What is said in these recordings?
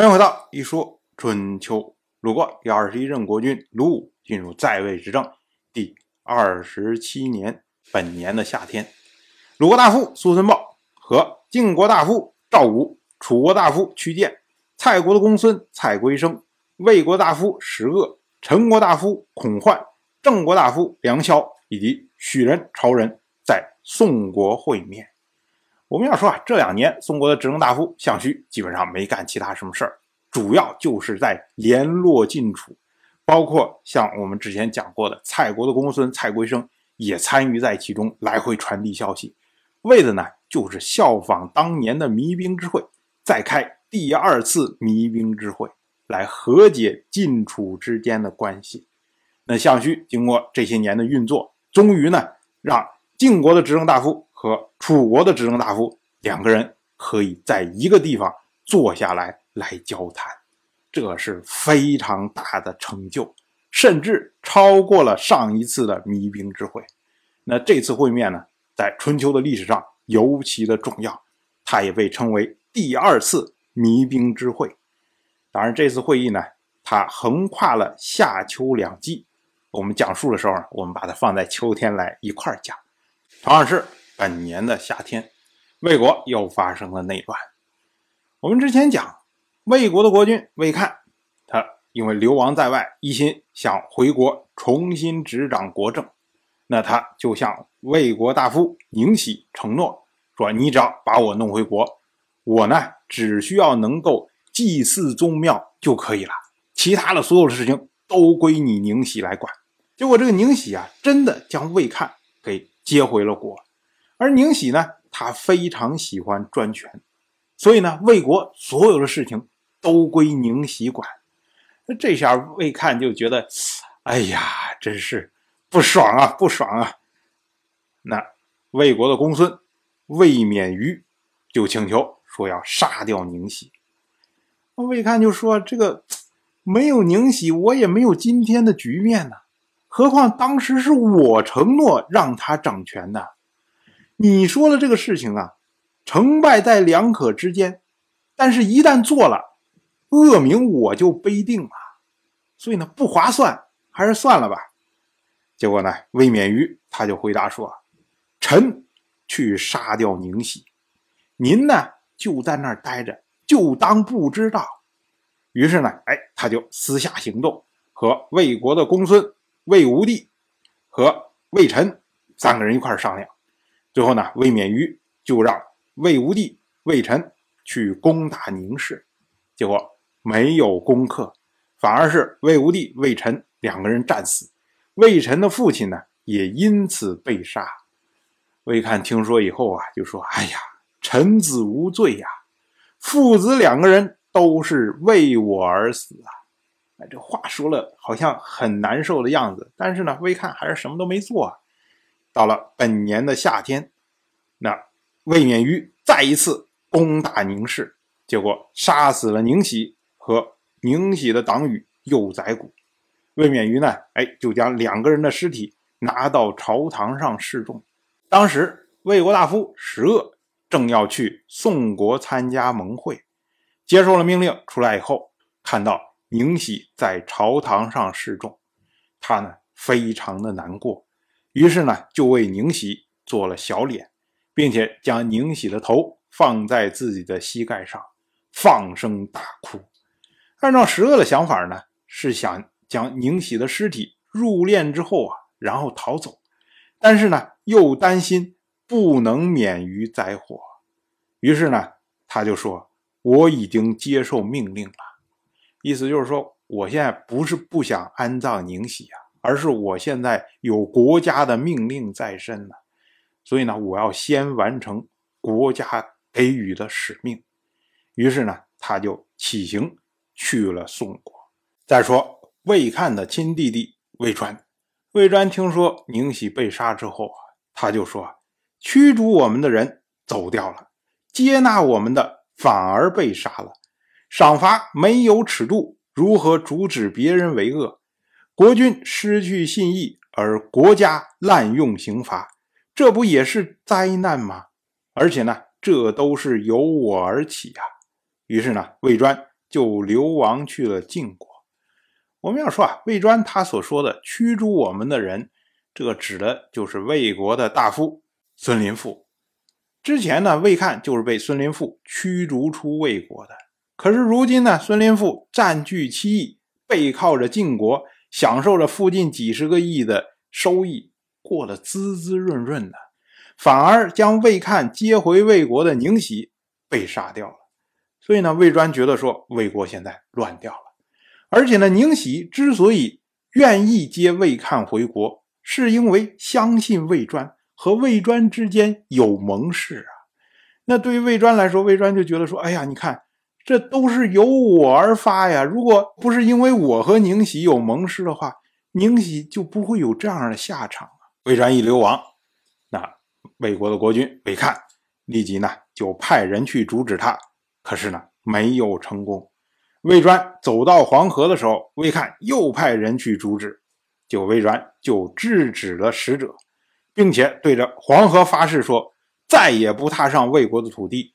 欢迎回到一说春秋。鲁国第二十一任国君鲁武进入在位执政第二十七年，本年的夏天，鲁国大夫苏孙豹和晋国大夫赵武、楚国大夫屈建、蔡国的公孙蔡归生、魏国大夫石恶、陈国大夫孔焕、郑国大夫梁萧以及许人、曹人，在宋国会面。我们要说啊，这两年宋国的执政大夫项须基本上没干其他什么事儿。主要就是在联络晋楚，包括像我们之前讲过的蔡国的公孙蔡归生也参与在其中，来回传递消息，为的呢就是效仿当年的弭兵之会，再开第二次弭兵之会，来和解晋楚之间的关系。那项须经过这些年的运作，终于呢让晋国的执政大夫和楚国的执政大夫两个人可以在一个地方坐下来。来交谈，这是非常大的成就，甚至超过了上一次的弭兵之会。那这次会面呢，在春秋的历史上尤其的重要，它也被称为第二次弭兵之会。当然，这次会议呢，它横跨了夏秋两季。我们讲述的时候呢，我们把它放在秋天来一块儿讲。同样是本年的夏天，魏国又发生了内乱。我们之前讲。魏国的国君魏看，他因为流亡在外，一心想回国重新执掌国政。那他就向魏国大夫宁喜承诺说：“你只要把我弄回国，我呢只需要能够祭祀宗庙就可以了，其他的所有的事情都归你宁喜来管。”结果这个宁喜啊，真的将魏看给接回了国。而宁喜呢，他非常喜欢专权，所以呢，魏国所有的事情。都归宁喜管，这下魏看就觉得，哎呀，真是不爽啊，不爽啊！那魏国的公孙魏免于就请求说要杀掉宁喜。魏看就说：“这个没有宁喜，我也没有今天的局面呢。何况当时是我承诺让他掌权的，你说了这个事情啊，成败在两可之间，但是一旦做了。”恶名我就背定了，所以呢不划算，还是算了吧。结果呢，魏免于他就回答说：“臣去杀掉宁喜，您呢就在那儿待着，就当不知道。”于是呢，哎，他就私下行动，和魏国的公孙魏无帝和魏臣三个人一块商量。最后呢，魏免于就让魏无帝、魏臣去攻打宁氏，结果。没有攻克，反而是魏无帝、魏臣两个人战死，魏臣的父亲呢也因此被杀。魏看听说以后啊，就说：“哎呀，臣子无罪呀，父子两个人都是为我而死啊！”哎，这话说了好像很难受的样子，但是呢，魏看还是什么都没做。到了本年的夏天，那魏免于再一次攻打宁氏，结果杀死了宁喜。和宁喜的党羽幼宰谷，魏免于呢，哎，就将两个人的尸体拿到朝堂上示众。当时魏国大夫石恶正要去宋国参加盟会，接受了命令出来以后，看到宁喜在朝堂上示众，他呢非常的难过，于是呢就为宁喜做了小脸，并且将宁喜的头放在自己的膝盖上，放声大哭。按照石恶的想法呢，是想将宁喜的尸体入殓之后啊，然后逃走，但是呢，又担心不能免于灾祸，于是呢，他就说：“我已经接受命令了。”意思就是说，我现在不是不想安葬宁喜啊，而是我现在有国家的命令在身呢，所以呢，我要先完成国家给予的使命。于是呢，他就起行。去了宋国。再说魏看的亲弟弟魏专，魏专听说宁喜被杀之后啊，他就说：驱逐我们的人走掉了，接纳我们的反而被杀了。赏罚没有尺度，如何阻止别人为恶？国君失去信义，而国家滥用刑罚，这不也是灾难吗？而且呢，这都是由我而起呀。于是呢，魏专。就流亡去了晋国。我们要说啊，魏专他所说的驱逐我们的人，这指的就是魏国的大夫孙林父。之前呢，魏看就是被孙林父驱逐出魏国的。可是如今呢，孙林父占据七邑，背靠着晋国，享受着附近几十个亿的收益，过得滋滋润润的，反而将魏看接回魏国的宁喜被杀掉了。所以呢，魏专觉得说，魏国现在乱掉了。而且呢，宁喜之所以愿意接魏看回国，是因为相信魏专。和魏专之间有盟誓啊，那对于魏专来说，魏专就觉得说：“哎呀，你看，这都是由我而发呀！如果不是因为我和宁喜有盟誓的话，宁喜就不会有这样的下场啊。”魏专一流亡，那魏国的国君魏看立即呢就派人去阻止他，可是呢没有成功。魏专走到黄河的时候，魏看又派人去阻止，就魏专就制止了使者。并且对着黄河发誓说：“再也不踏上魏国的土地，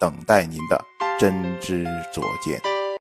等待您的真知灼见。